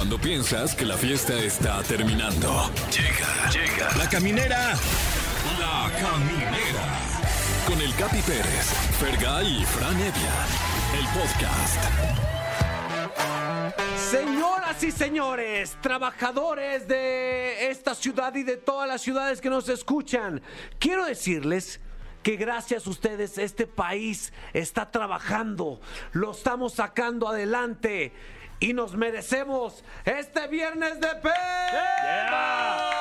Cuando piensas que la fiesta está terminando. Llega, llega. La caminera. La caminera. Con el Capi Pérez, Fergay y Fran Evia. El podcast. Señoras y señores, trabajadores de esta ciudad y de todas las ciudades que nos escuchan, quiero decirles que gracias a ustedes este país está trabajando, lo estamos sacando adelante y nos merecemos este viernes de peda.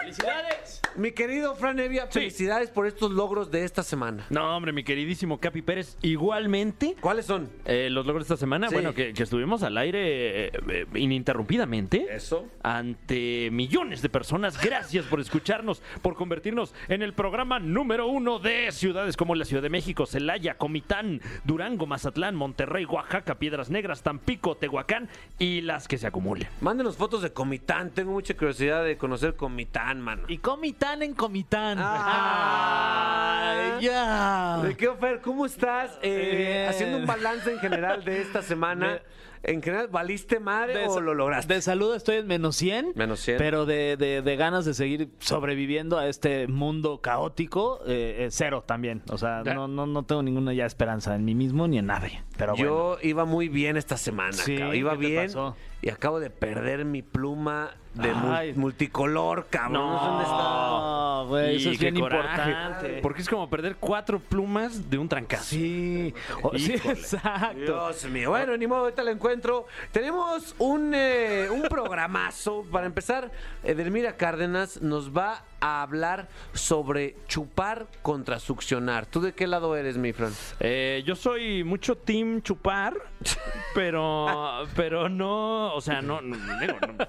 ¡Felicidades! Mi querido Fran Evia, felicidades por estos logros de esta semana. No, hombre, mi queridísimo Capi Pérez, igualmente. ¿Cuáles son? eh, los logros de esta semana, Sí. bueno, que, que estuvimos al aire eh, eh, ininterrumpidamente. Eso. Ante millones de personas. Gracias por escucharnos, por convertirnos en el programa número uno de ciudades como la Ciudad de México, Celaya, Comitán, Durango, Mazatlán, Monterrey, Oaxaca, Piedras Negras, Tampico, Tehuacán y las que se acumulen. Mándenos fotos de Comitán, tengo mucha curiosidad de conocer Comitán, mano. Y Comitán en Comitán. Ah. Ay, ya. ¿De qué, Fer? ¿Cómo estás? Eh, haciendo un balance en general de esta semana. ¿En general valiste madre De o lo lograste? De salud estoy en menos 100. Menos 100. Pero de, de- de ganas de seguir sobreviviendo a este mundo caótico, eh, eh, cero también. O sea, no, no, no tengo ninguna ya esperanza en mí mismo ni en nadie. Pero bueno. Yo iba muy bien esta semana, Sí. Iba ¿qué te bien pasó? Y acabo de perder mi pluma de mul- multicolor, cabrón. No, sé dónde está. No, güey, eso Y es qué bien coraje, importante. Porque es como perder cuatro plumas de un trancazo. Sí, o- sí, Híjole. exacto. Dios mío. Bueno, ni modo, ahorita lo encuentro. Tenemos un, eh, un programazo. Para empezar, Edelmira Cárdenas nos va a hablar sobre chupar contra succionar. ¿Tú de qué lado eres, mi Fran? Eh, yo soy mucho team chupar, pero pero no, o sea, no, no, digo, no,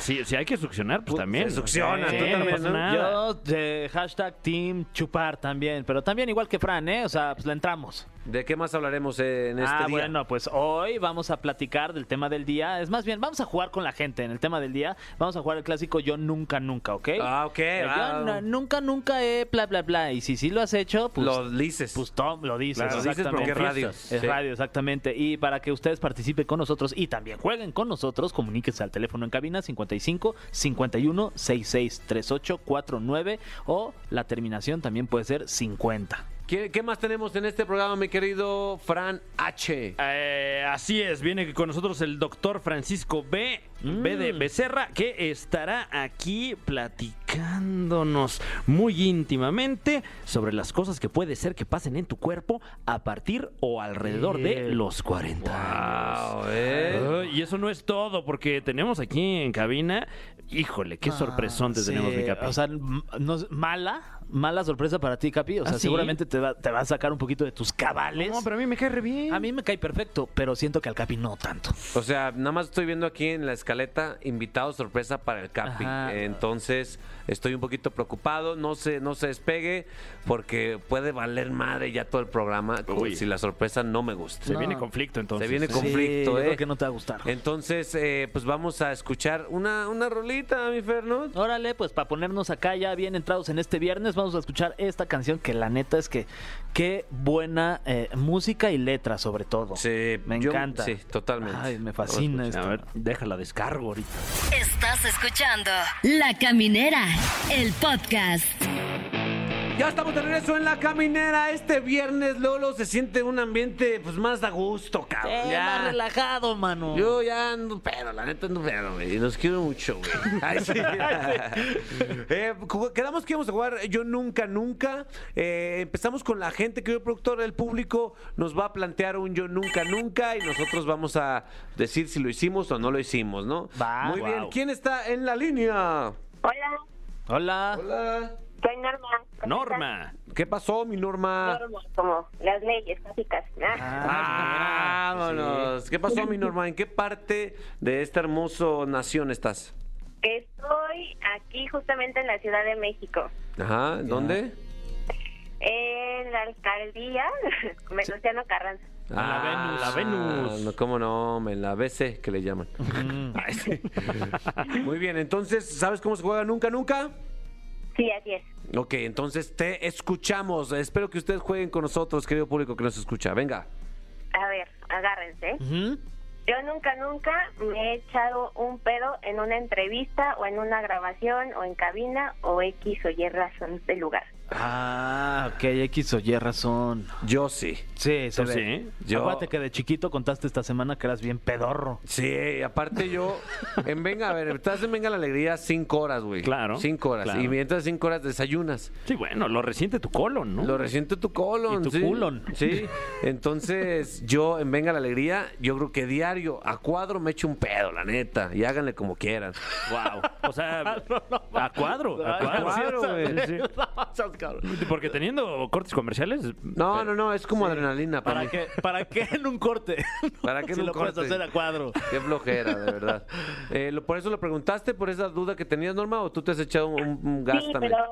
si, si hay que succionar, pues también. se succiona, Sí, tú no también, nada. Yo, de hashtag Team Chupar también, pero también igual que Fran, ¿eh? O sea, pues le entramos. ¿De qué más hablaremos en este ah, día? bueno, pues hoy vamos a platicar del tema del día. Es más bien, vamos a jugar con la gente en el tema del día. Vamos a jugar el clásico Yo Nunca Nunca, ¿ok? Ah, ok. Eh, ah, Yo no- nunca nunca he bla bla bla. Y si sí lo has hecho, pues. lo dices. Pues Tom lo dices, Claro, dices exactamente. porque es radio. Es Sí. radio, exactamente. Y para que ustedes participen con nosotros y también jueguen con nosotros, comuníquense al teléfono en cabina 55 51 66 38 49 o la terminación también puede ser 50. ¿Qué, qué más tenemos en este programa, mi querido Fran H? Eh, así es, viene con nosotros el doctor Francisco B. B de Becerra, que estará aquí platicándonos muy íntimamente sobre las cosas que puede ser que pasen en tu cuerpo a partir o alrededor de los 40 años. Wow, eh. Ay, y eso no es todo, porque tenemos aquí en cabina, híjole, qué sorpresón te Sí, tenemos, mi capi. O sea, no mala, mala sorpresa para ti, Capi. O sea, ¿Ah, sí? seguramente te va, te va a sacar un poquito de tus cabales. no, pero a mí me cae re bien. A mí me cae perfecto, pero siento que al Capi no tanto. O sea, nada más estoy viendo aquí en la escaleta invitado sorpresa para el Capi. Ajá. Entonces, estoy un poquito preocupado. No se, no se despegue porque puede valer madre ya todo el programa Uy. si la sorpresa no me gusta. Se No. viene conflicto entonces. Se viene conflicto, yo ¿eh? creo que no te va a gustar. Entonces, eh, pues vamos a escuchar una, una rolita, mi Fer, ¿no? Órale, pues para ponernos acá ya bien entrados en este viernes, vamos a escuchar esta canción que la neta es que qué buena eh, música y letra sobre todo. Sí, me yo- encanta. sí, totalmente. Ay, me fascina esto. A ver, déjala descargo ahorita. Estás escuchando La Caminera, el podcast. Ya estamos de regreso en la caminera. Este viernes, Lolo, se siente un ambiente pues más a gusto, cabrón. Eh, ya. más relajado, mano. Yo ya ando pero, la neta ando pero, güey. Y los quiero mucho, güey. Ay, sí. Eh, quedamos que íbamos a jugar Yo Nunca Nunca. Eh, empezamos con la gente, que el productor, el público nos va a plantear un Yo Nunca Nunca y nosotros vamos a decir si lo hicimos o no lo hicimos, ¿no? Va. Muy bien. ¿Quién está en la línea? Hola, Hola. Hola. Soy Norma. Norma. ¿Qué pasó, mi Norma? Norma, como las leyes, casi casi. Ah, Vámonos. ¿Qué pasó, mi Norma? ¿En qué parte de esta hermoso nación estás? Estoy aquí justamente en la Ciudad de México, Ajá, ¿dónde? en la alcaldía Venustiano Carranza. la Venus. La Venus. Ah, No, ¿Cómo no? En la BC que le llaman. Ay, sí. Muy bien, entonces, ¿sabes cómo se juega nunca, nunca? Sí, así es. Ok, entonces te escuchamos. Espero que ustedes jueguen con nosotros, querido público que nos escucha. Venga. A ver, agárrense. Yo nunca, nunca me he echado un pedo en una entrevista o en una grabación o en cabina o X o Y razón del lugar. Ah, ok, X o Y razón. Yo sí. Sí, se ¿Tú ve. sí? Yo- Acuérdate que de chiquito contaste esta semana que eras bien pedorro. Sí, aparte yo, en Venga, a ver, estás en Venga la Alegría cinco horas, güey. Claro, Cinco horas. claro. Y mientras cinco horas desayunas. Sí, bueno, lo resiente tu colon, ¿no? Lo resiente tu colon. Y tu sí. culon. Sí. Entonces, yo en Venga la Alegría, yo creo que diario, a cuadro me echo un pedo, la neta. Y háganle como quieran. Wow. O sea, a cuadro, a cuadro, güey. Porque teniendo cortes comerciales. No, no, no, es como adrenalina para, ¿Para mí. qué, ¿Para qué en un corte? ¿Para qué en si un lo puedes corte? hacer a cuadro. Qué flojera, de verdad. Eh, lo- ¿Por eso lo preguntaste, por esa duda que tenías, Norma, o tú te has echado un, un gas Sí, también? pero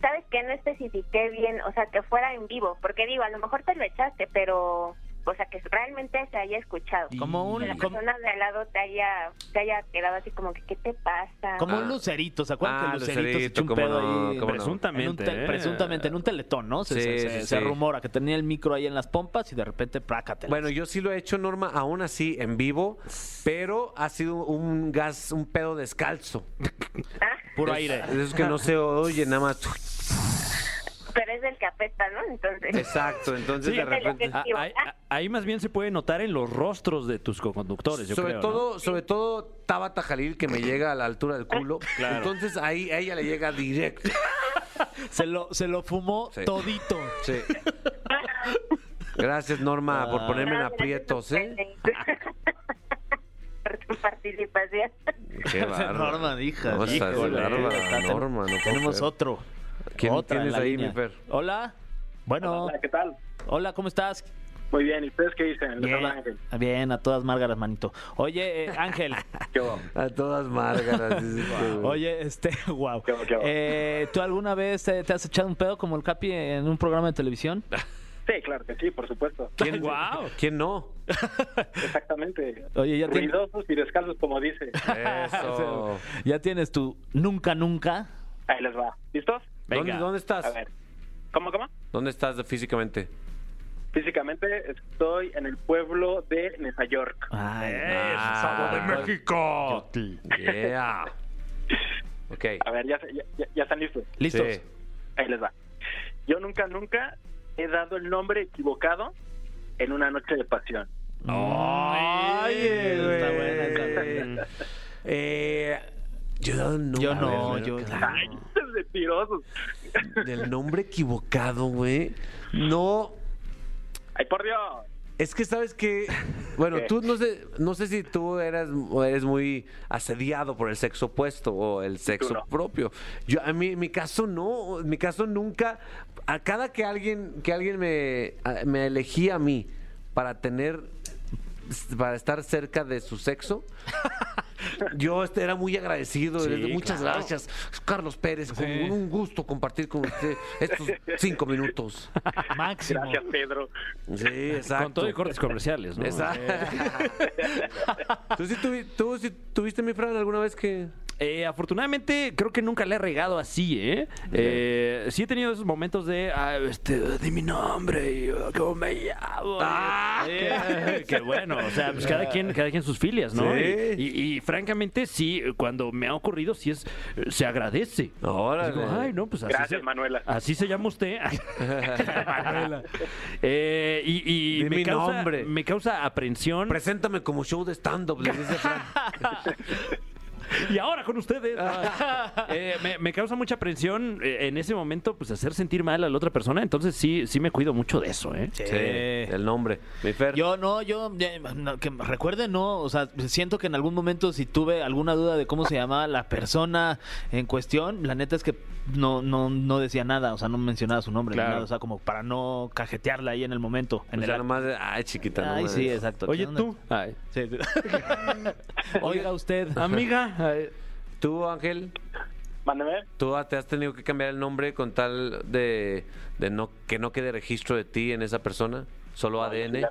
sabes que no especifiqué bien, o sea, que fuera en vivo, porque digo, a lo mejor te lo echaste, pero, o sea, que realmente se haya escuchado. Como un, Que la como, persona de al lado te haya, te haya quedado así como que, ¿qué te pasa? como Ah. un lucerito, ¿se acuerdan Ah, que el lucerito, se echó un pedo no, ahí? Presuntamente, En un tel- ¿eh? Presuntamente, en un teletón, ¿no? Se, Sí, se- sí, se- sí. se rumora que tenía el micro ahí en las pompas y de repente, prácate. Bueno, yo sí lo he hecho, Norma, aún así en vivo, pero ha sido un gas, un pedo descalzo. Ah, Puro Es- aire. de esos que no se oye nada más. Pero es el que apesta, ¿no? Entonces, Exacto, entonces Sí, de repente. Ah, ahí, ahí más bien se puede notar en los rostros de tus coconductores, yo sobre creo, ¿no? todo, sobre todo Tabata Jalil que me llega a la altura del culo. Entonces ahí a ella le llega directo. Se lo, se lo fumó Sí. todito. Sí. Gracias Norma por ponerme en a aprietos, ¿eh? por tu participación. Qué. Norma, hija. Norma, no Tenemos otro. ¿Quién Otra en tienes ahí, línea. mi Fer? Hola. Bueno, Hola, ¿qué tal? hola, ¿cómo estás? Muy bien, ¿y ustedes qué dicen? Bien, Ángel. bien, a todas márgaras, manito. Oye, eh, Ángel, ¿Qué? A todas márgaras. oye, este, wow. ¿Qué qué? Eh, ¿Tú alguna vez te has echado un pedo como el Capi en un programa de televisión? Sí, claro que sí, por supuesto. ¿Quién, Guau. ¿Quién no? Exactamente. Oye, ya tienes, Ruidosos y descalzos, como dice. Eso. ya tienes tu nunca, nunca. Ahí les va. ¿Listos? ¿Dónde, Venga. ¿Dónde estás? A ver. ¿Cómo, cómo? ¿Dónde estás físicamente? Físicamente estoy en el pueblo de Nueva York. Ay, Ah, de México! Yeah. Ok. A ver, ya, se- ya, ya- están listos. ¿Listos? Sí. Ahí les va. Yo nunca, nunca he dado el nombre equivocado en una noche de pasión. Ay, está buena, está buena. Eh, yo he dado el nombre. Yo no, ver, yo- claro. Ay, mentirosos. Del nombre equivocado, güey. No. Ay, por Dios. Es que sabes que, bueno, ¿Qué? tú no sé, no sé si tú eras eres muy asediado por el sexo opuesto o el sexo no. propio. Yo a mí, en mi caso no, en mi caso nunca. A cada que alguien que alguien me me elegía a mí para tener para estar cerca de su sexo, yo este, era muy agradecido. Sí, Muchas claro. gracias, Carlos Pérez. Con un gusto compartir con usted estos cinco minutos. Máximo. Gracias, Pedro. Sí, exacto. Con todo y cortes comerciales, ¿no? Exacto. ¿Tú, sí tú sí tuviste, mi Fran, alguna vez que...? Eh, afortunadamente, creo que nunca le he regado así, ¿eh? Eh, sí he tenido esos momentos de, ah, este, di mi nombre y ah, cómo me llamo. Ah, Eh, qué bueno, o sea, pues cada quien, cada quien sus filias, ¿no? Sí. Y, y- y francamente, sí, cuando me ha ocurrido, sí es, se agradece. Como, Ay, no, pues así Gracias, se, Manuela. Así se llama usted. Manuela. Eh, y me, mi causa, nombre. me causa aprensión. Preséntame como show de stand-up, le dice Fran. Y ahora con ustedes. Eh, me, me causa mucha presión eh, en ese momento, pues hacer sentir mal a la otra persona. Entonces sí, sí me cuido mucho de eso, ¿eh? Sí, el nombre. Mi Fer. Yo no, yo, no, que recuerde, no, o sea, siento que en algún momento si tuve alguna duda de cómo se llamaba la persona en cuestión, la neta es que no, no, no decía nada, o sea, no mencionaba su nombre, ni Claro. nada, o sea, como para no cajetearla ahí en el momento. En Pues el ya acto. nomás de- Ay, chiquita, no Ay, sí, exacto. Oye, tú. Ay. Sí, sí. Oiga usted. Amiga. Tú, Ángel, Mándeme. tú te has tenido que cambiar el nombre con tal de, de no que no quede registro de ti en esa persona, solo ADN.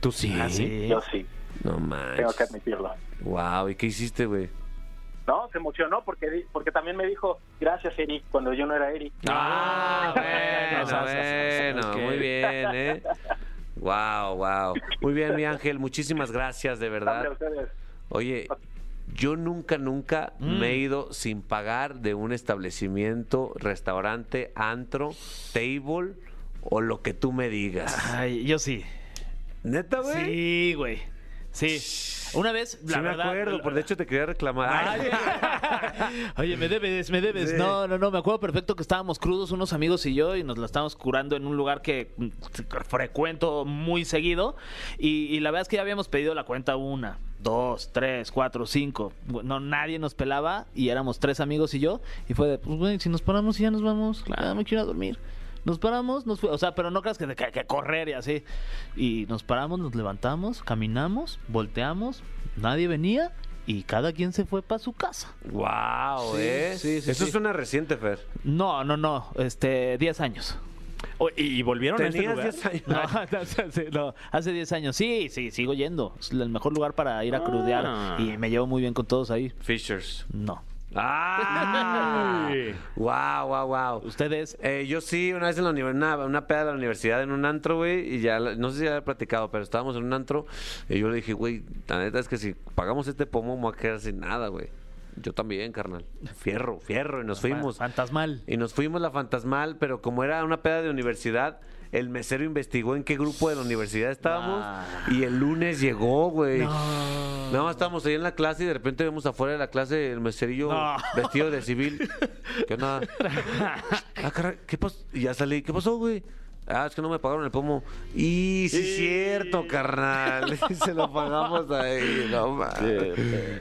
Tú sí. Ah, sí. Yo sí, No tengo que manches. admitirlo. Wow, ¿y qué hiciste, güey? No, se emocionó porque también me dijo gracias Eri cuando yo no era Eri. Ah, bueno, sea, bueno, ok. muy bien, ¿eh? Wow, wow. Muy bien, mi ángel, muchísimas gracias, de verdad. a ustedes. Oye, yo nunca, nunca me he ido sin pagar de un establecimiento, restaurante, antro, table o lo que tú me digas. Ay, yo sí. ¿Neta, güey? Sí, güey. Sí. Una vez, la Sí me verdad. acuerdo, por de hecho te quería reclamar. Ay, Oye, me debes, me debes. No, no, no, me acuerdo perfecto que estábamos crudos unos amigos y yo y nos la estábamos curando en un lugar que mm, frecuento muy seguido y, y la verdad es que ya habíamos pedido la cuenta una, dos, tres, cuatro, cinco. No, nadie nos pelaba y éramos tres amigos y yo y fue de, pues güey, si nos paramos y ya nos vamos, claro, me quiero ir a dormir. Nos paramos, nos fue, o sea, pero no creas que hay que correr y así. Y nos paramos, nos levantamos, caminamos, volteamos, nadie venía y cada quien se fue para su casa. Wow, ¿eh? sí, sí, Eso sí. suena reciente, Fer. No, no, no, este, 10 años. ¿Y, y volvieron a este Tenías lugar? 10 años. No, no, hace 10 años. Sí, sí, sigo yendo. Es el mejor lugar para ir a crudear Ah. y me llevo muy bien con todos ahí. Fishers. No. ¡Ah! wow, wow, wow. Ustedes, Eh, yo sí, una vez en la universidad, una, una peda de la universidad en un antro, güey, y ya, la- no sé si ya he platicado, pero estábamos en un antro y yo le dije, güey, la neta es que si pagamos este pomo, me voy a quedar sin nada, güey. Yo también, carnal. Fierro, fierro, y nos fuimos. fantasmal. Y nos fuimos la fantasmal, pero como era una peda de universidad, el mesero investigó en qué grupo de la universidad estábamos Ah. y el lunes llegó, güey. Nada más estábamos ahí en la clase y de repente vemos afuera de la clase el meserillo No. vestido de civil. ¿Qué onda? Ah, caray, ¿qué pasó? Y ya salí. ¿Qué pasó, güey? Ah, es que no me pagaron el pomo. Y sí, es cierto, carnal. Se lo pagamos ahí. No mames.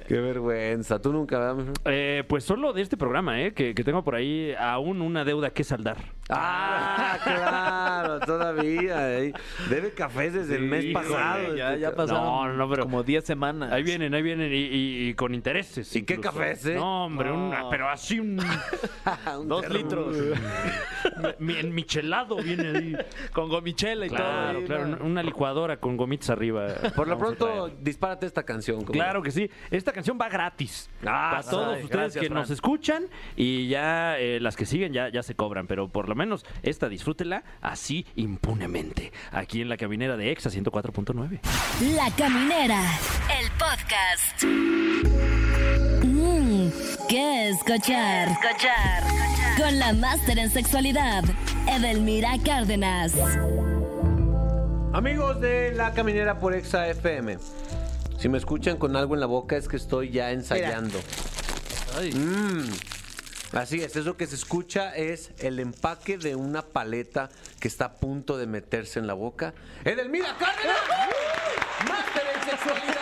Qué vergüenza. Tú nunca. Eh, pues solo de este programa, ¿eh? Que, que tengo por ahí aún una deuda que saldar. Ah, claro, todavía. eh. Debe cafés desde el mes Sí, pasado. ya, este ya ca- pasaron No, no, pero- como 10 semanas. Ahí vienen, ahí vienen y, y- y con intereses. ¿Y qué cafés, eh? No, hombre, una- pero así un, Un Dos termo. litros. mi, en michelado viene ahí. Con gomichela y Claro, todo. claro, una licuadora con gomitas arriba. Por lo Vamos pronto, dispárate esta canción. ¿cómo Claro que sí. Esta canción va gratis. Ah, para todos ay, ustedes gracias, que Fran. nos escuchan y ya eh, las que siguen ya, ya se cobran, pero por lo menos esta disfrútela así impunemente. Aquí en la caminera de Exa 104.9. La Caminera, el podcast. Mmm, ¿qué escuchar? Escuchar. Con la máster en sexualidad, Edelmira Cárdenas. Amigos de La Caminera por Exa FM. Si me escuchan con algo en la boca es que estoy ya ensayando. Mm. Así es, eso que se escucha es el empaque de una paleta que está a punto de meterse en la boca. ¡Edelmira Cárdenas! ¡Máster en sexualidad!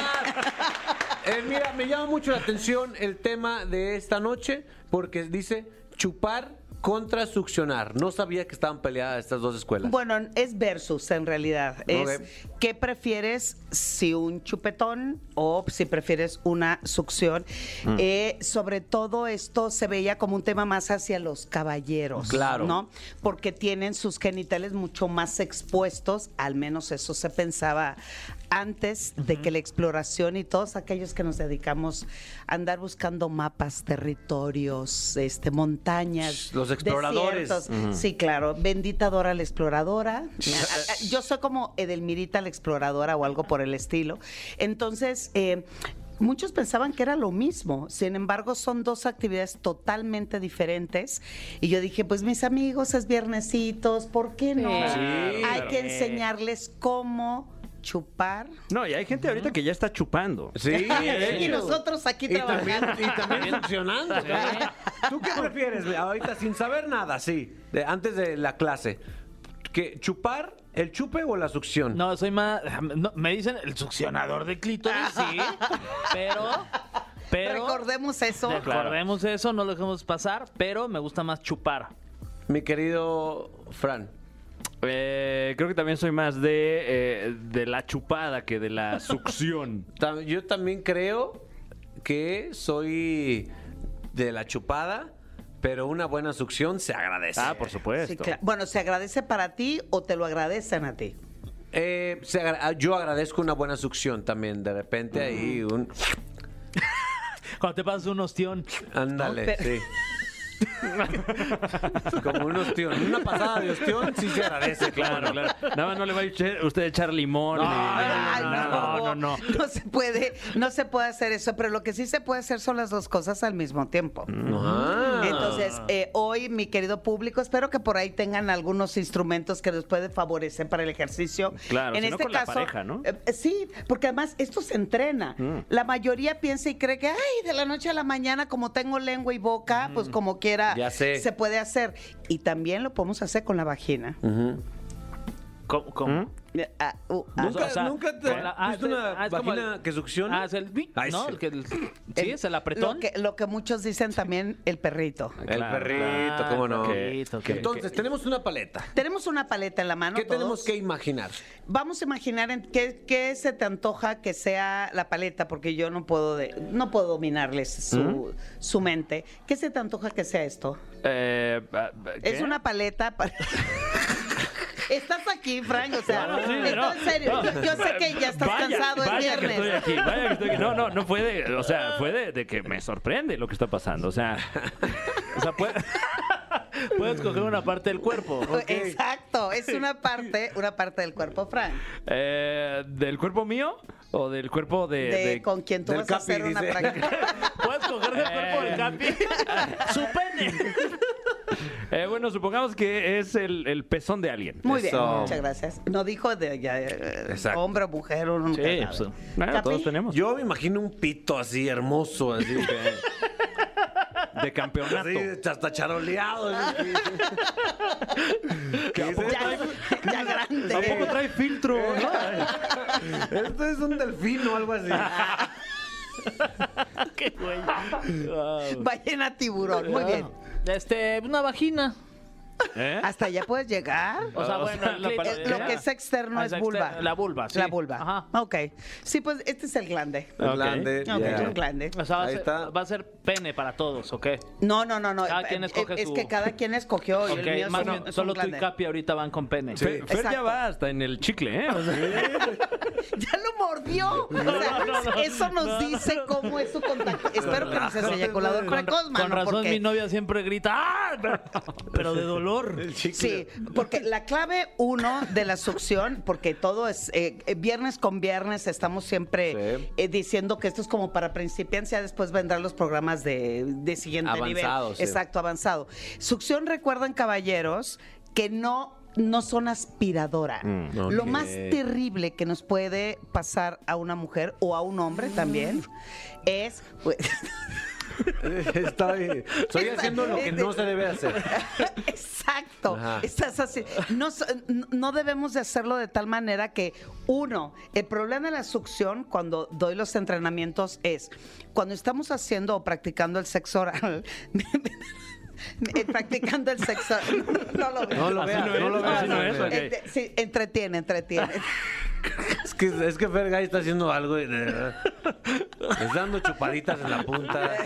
Edelmira, me llama mucho la atención el tema de esta noche porque dice chupar contra succionar. No sabía que estaban peleadas estas dos escuelas. Bueno, es versus en realidad. Es qué prefieres, si un chupetón o si prefieres una succión. Mm. Eh, sobre todo esto se veía como un tema más hacia los caballeros. Claro. ¿No? Porque tienen sus genitales mucho más expuestos, al menos eso se pensaba antes de que la exploración y todos aquellos que nos dedicamos a andar buscando mapas, territorios, este, montañas, Los exploradores. Sí, claro. Bendita Dora la exploradora. Yo soy como Edelmirita la exploradora o algo por el estilo. Entonces, eh, Muchos pensaban que era lo mismo, sin embargo son dos actividades totalmente diferentes y yo dije, pues mis amigos es viernesitos, ¿por qué no? Sí, Hay claro. que enseñarles cómo chupar. No, y hay gente ahorita que ya está chupando. Sí, Y nosotros aquí Y también, trabajando. y también funcionando. ¿Tú qué prefieres? Ahorita sin saber nada, sí. de- antes de la clase. ¿Qué, ¿Chupar, el chupe o la succión? No, soy más. no, me dicen el succionador de clítoris, sí. Pero. Pero. Recordemos eso. Recordemos eso, no lo dejemos pasar. Pero me gusta más chupar. Mi querido Fran. Eh, creo que también soy más de, eh, de la chupada que de la succión. Yo también creo que soy de la chupada, pero una buena succión se agradece. ah, por Sí, supuesto. claro. Bueno, ¿se agradece para ti o te lo agradecen a ti? Eh, se agra- ah, yo agradezco una buena succión también. De repente ahí un... Cuando te pasas un ostión. Ándale, No, pero- sí. Como un ostión. Una pasada de ostión sí se agradece, Claro, claro. Nada más no le va a echar- usted a echar limón. ni- no, no, no, no. No se puede, no se puede hacer eso, pero lo que sí se puede hacer son las dos cosas al mismo tiempo. Ah. Entonces, eh, hoy, mi querido público, espero que por ahí tengan algunos instrumentos que les pueden favorecer para el ejercicio. Claro, en este con la caso, pareja, ¿no? eh, eh, sí, porque además esto se entrena. La mayoría piensa y cree que, ay, de la noche a la mañana, como tengo lengua y boca, pues como quiera, Ya sé. se puede hacer. Y también lo podemos hacer con la vagina. ¿Cómo? cómo? Ah, uh, ah. ¿Nunca, O sea, nunca te con la- ah, visto una ah, vagina el- que succiona? Ah, es el... Ay, ¿No? sí. El que el- sí, es el apretón. Lo que, lo que muchos dicen también el perrito. El Claro, perrito, cómo no. Que- que- Entonces, tenemos una paleta. Tenemos una paleta en la mano. ¿Qué tenemos que imaginar? Vamos a imaginar en qué, qué se te antoja que sea la paleta, porque yo no puedo de- no puedo dominarles su, su mente. ¿Qué se te antoja que sea esto? Eh, ah, Es una paleta para. Estás aquí, Frank, o sea, No, no, sí, esto no. en serio. Yo, yo sé que ya estás Vaya, cansado, es vaya que viernes. estoy aquí, vaya que estoy aquí. No, no, no fue de, o sea, fue de, de que me sorprende lo que está pasando. O sea, O sea, puede- puedes coger una parte del cuerpo. Exacto, es una parte, una parte del cuerpo, Frank. eh, ¿del cuerpo mío o del cuerpo de, De, de- con quien tú vas a Capi, hacer una dice. práctica. Puedes coger del cuerpo del Capi su pene. Eh, bueno, supongamos que es el, el pezón de alguien. Muy bien, Eso. muchas gracias. No dijo de ya, eh, Exacto. hombre o mujer o nunca Sí, pues, Bueno, Capi, todos tenemos. Yo me imagino un pito así hermoso, así que. De campeonato. así, hasta charoleado. así. ¿Qué dice? Ya, ya grande. Tampoco trae filtro, ¿no? Esto es un delfín o algo así. Qué güey. Ballena tiburón. Muy bien. Este, una vagina. ¿Eh? Hasta allá puedes llegar. O sea, O bueno, sea, el la clítoris. parte- Lo que es externo Ah, es vulva. externo, la vulva, sí. La vulva. Ajá. Ok. Sí, pues este es el glande. Ok. Grande. Ok, ya. es un glande. O sea, va a, Ahí ser, está. va a ser pene para todos, ¿o qué? No, no, no, no. Cada quien Eh, escoge es su- que cada quien escogió. y Ok, el mío más es un- bien, es solo tú y glande. Capi ahorita van con pene. Sí. Fer ya va hasta en el chicle, ¿eh? O sea, Ya lo mordió. O sea, eso nos dice cómo es su contacto. Espero que no sea ese eyaculador Con, precoz, con razón mi novia siempre grita ¡Ah! Pero, pero de dolor. Sí, porque la clave uno de la succión, porque todo es eh, eh, viernes con viernes, estamos siempre Sí. eh, diciendo que esto es como para principiantes, ya después vendrán los programas de, de siguiente Avanzados, nivel. sí. Exacto, avanzado. Succión, recuerden, caballeros, que no. No son aspiradora. Lo ok. más terrible que nos puede pasar a una mujer o a un hombre también es. pues, Estoy, estoy haciendo lo que no se debe hacer. Exacto. Ajá. Estás así. No, no debemos de hacerlo de tal manera que, uno, el problema de la succión cuando doy los entrenamientos es cuando estamos haciendo o practicando el sexo oral. eh, practicando el sexo no, lo veo No lo veas, no no así no es, hombre. ok. Ent- sí, entretiene, entretiene. Es que, es que Fergay está haciendo algo y de verdad, está dando chupaditas en la punta.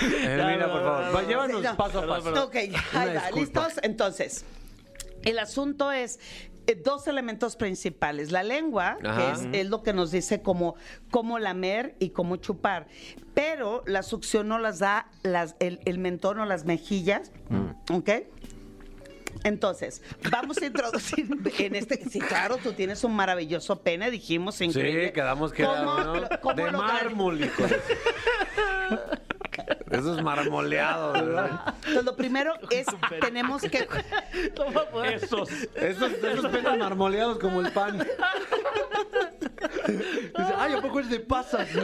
Hermina, por favor, va, llévanos Sí, no. paso a paso. Ok, ahí va. ¿Listos? Entonces, el asunto es eh, dos elementos principales. La lengua, que es, es lo que nos dice cómo, cómo lamer y cómo chupar. Pero la succión nos las da las, el, el mentón o las mejillas. Mm. ¿Ok? Entonces, vamos a introducir en este. Sí, claro, tú tienes un maravilloso pene, dijimos. Increíble. Sí, quedamos que era ¿Cómo uno lo- cómo de mármol, hijo. Eso es marmoleado, ¿verdad? Entonces, lo primero es, tenemos que. Esos. Esos, esos pelos marmoleados como el pan. Dice, ay, ¿a poco es de pasas, no?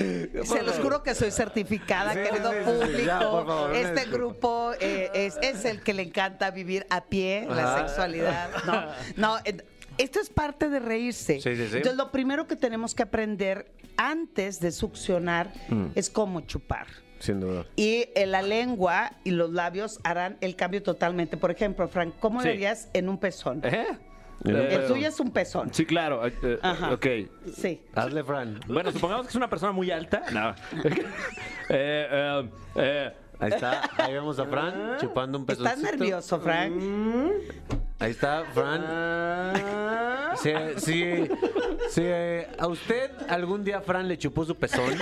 Se los juro que soy certificada, Sí, querido sí, sí, sí. público. Ya, favor, este grupo eh, es, es el que le encanta vivir a pie, la Ajá. sexualidad. No, no, eh, esto es parte de reírse. Sí, sí, sí. Entonces, lo primero que tenemos que aprender antes de succionar Mm. es cómo chupar. Sin duda. Y eh, la lengua y los labios harán el cambio totalmente. Por ejemplo, Frank, ¿cómo le harías en un pezón? ¿Eh? El tuyo es un pezón. Sí, claro. eh, eh, Ajá. Ok. Sí. Hazle, Fran. Bueno, supongamos que es una persona muy alta. No. Eh, eh, eh, Ahí está. Ahí vemos a Fran chupando un peso. ¿Estás nervioso, Frank? Ahí está, Fran. Ah. Si, si- si, eh, a usted algún día Fran le chupó su pezón,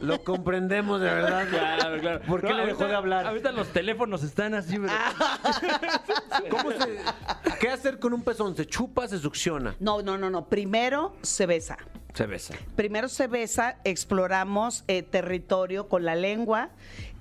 lo comprendemos de verdad. Claro, claro. ¿Por qué No, le dejó ahorita- de hablar? Ahorita los teléfonos están así, ¿verdad? ¿Cómo se- ¿Qué hacer con un pezón? ¿Se chupa, se succiona? No, no, no, no. Primero se besa. Se besa. Primero se besa, exploramos eh, territorio con la lengua.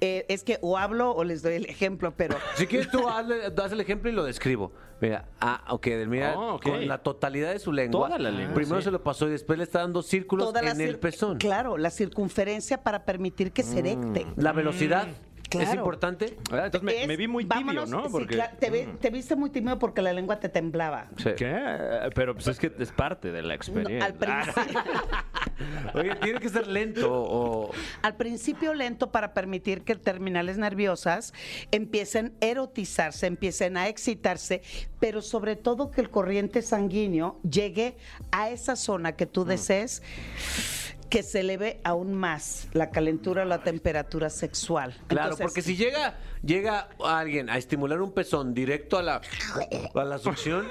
Eh, es que o hablo o les doy el ejemplo, pero Si quieres tú hazle- haz el ejemplo y lo describo. Mira, ah, ok, mira, Oh, con la totalidad de su lengua. Toda la lengua, Primero sí. se lo pasó y después le está dando círculos toda en el pezón. Claro, la circunferencia para permitir que se erecte. La velocidad es Claro. importante. Ah, Entonces me, Es- me vi muy tibio, vámonos, ¿no? sí, Porque, claro, te, ve- te viste muy tímido porque la lengua te temblaba. Sí. ¿Qué? Pero pues es que es parte de la No, experiencia. al, principio, Oye, tiene que ser lento o... al principio lento para permitir que terminales nerviosas empiecen a erotizarse, empiecen a excitarse, pero sobre todo que el corriente sanguíneo llegue a esa zona que Mm. tú desees, que se eleve aún más la calentura o la temperatura sexual. Claro, Entonces, porque si llega llega alguien a estimular un pezón directo a la a la succión,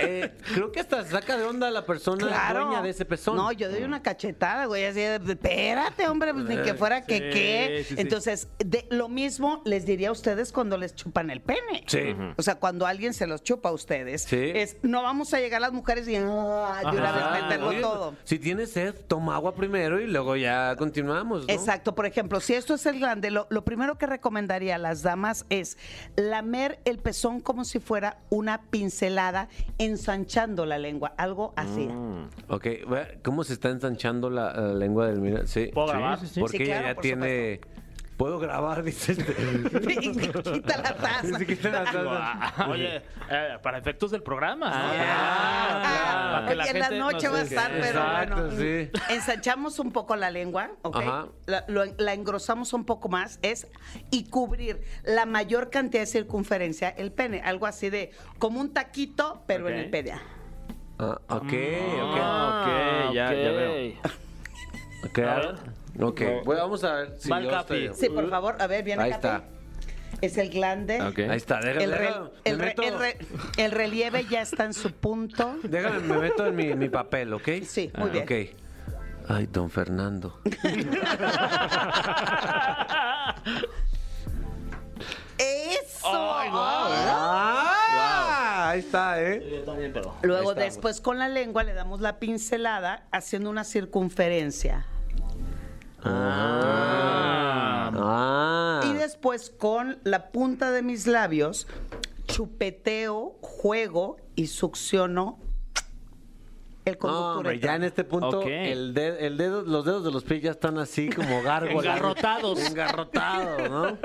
eh, creo que hasta saca de onda a la persona Claro. dueña de ese pezón. No, yo doy una cachetada, güey, así de, espérate, hombre, pues ni que fuera que Sí, qué. sí, sí. Entonces, de, lo mismo les diría a ustedes cuando les chupan el pene. Sí. O sea, cuando alguien se los chupa a ustedes, Sí. es no vamos a llegar las mujeres y ah, de una vez meterlo Oye, todo. Si tienes sed, toma agua primero y luego ya continuamos, ¿no? Exacto, por ejemplo, si esto es el grande, lo, lo primero que recomendaría a las damas es lamer el pezón como si fuera una pincelada, ensanchando la lengua, algo así. Mm. Ok, ¿cómo se está ensanchando la, la lengua del mira? Sí. Sí, sí. Porque Sí, ella claro, ya por tiene... Puedo grabar, dice este. Quita la taza. Se quita la taza. Oye, eh, para efectos del programa. ¿no? Ah, Ah, Para que la hoy en la noche va a estar, pero Exacto, bueno. sí. Ensanchamos un poco la lengua, ¿ok? La, lo- la engrosamos un poco más, es y cubrir la mayor cantidad de circunferencia el pene, algo así de como un taquito, pero en el pene. Ah, ok, ok. Ah, ok, ya, ya veo. Ok, A ver. Ok. Bueno, vamos a ver si yo Capi. estoy- Sí, por favor, a ver, viene Ahí Capi. está. Es el glande. Ok. Ahí está, déjame, El, déjame, el me meto, el re- el relieve ya está en su punto. déjame, me meto en mi, mi papel, ¿ok? Sí, muy bien. Ok. Ay, don Fernando. ¡Eso! ¡Ah! Ahí está, ¿eh? Yo también, pero. Luego después con la lengua le damos la pincelada haciendo una circunferencia. Ah. Y después con la punta de mis labios chupeteo, juego y succiono el No, conducto hombre, ya en este punto el, de- el dedo, los dedos de los pies ya están así como gárgolas. Engarrotados. Engarrotados, ¿no?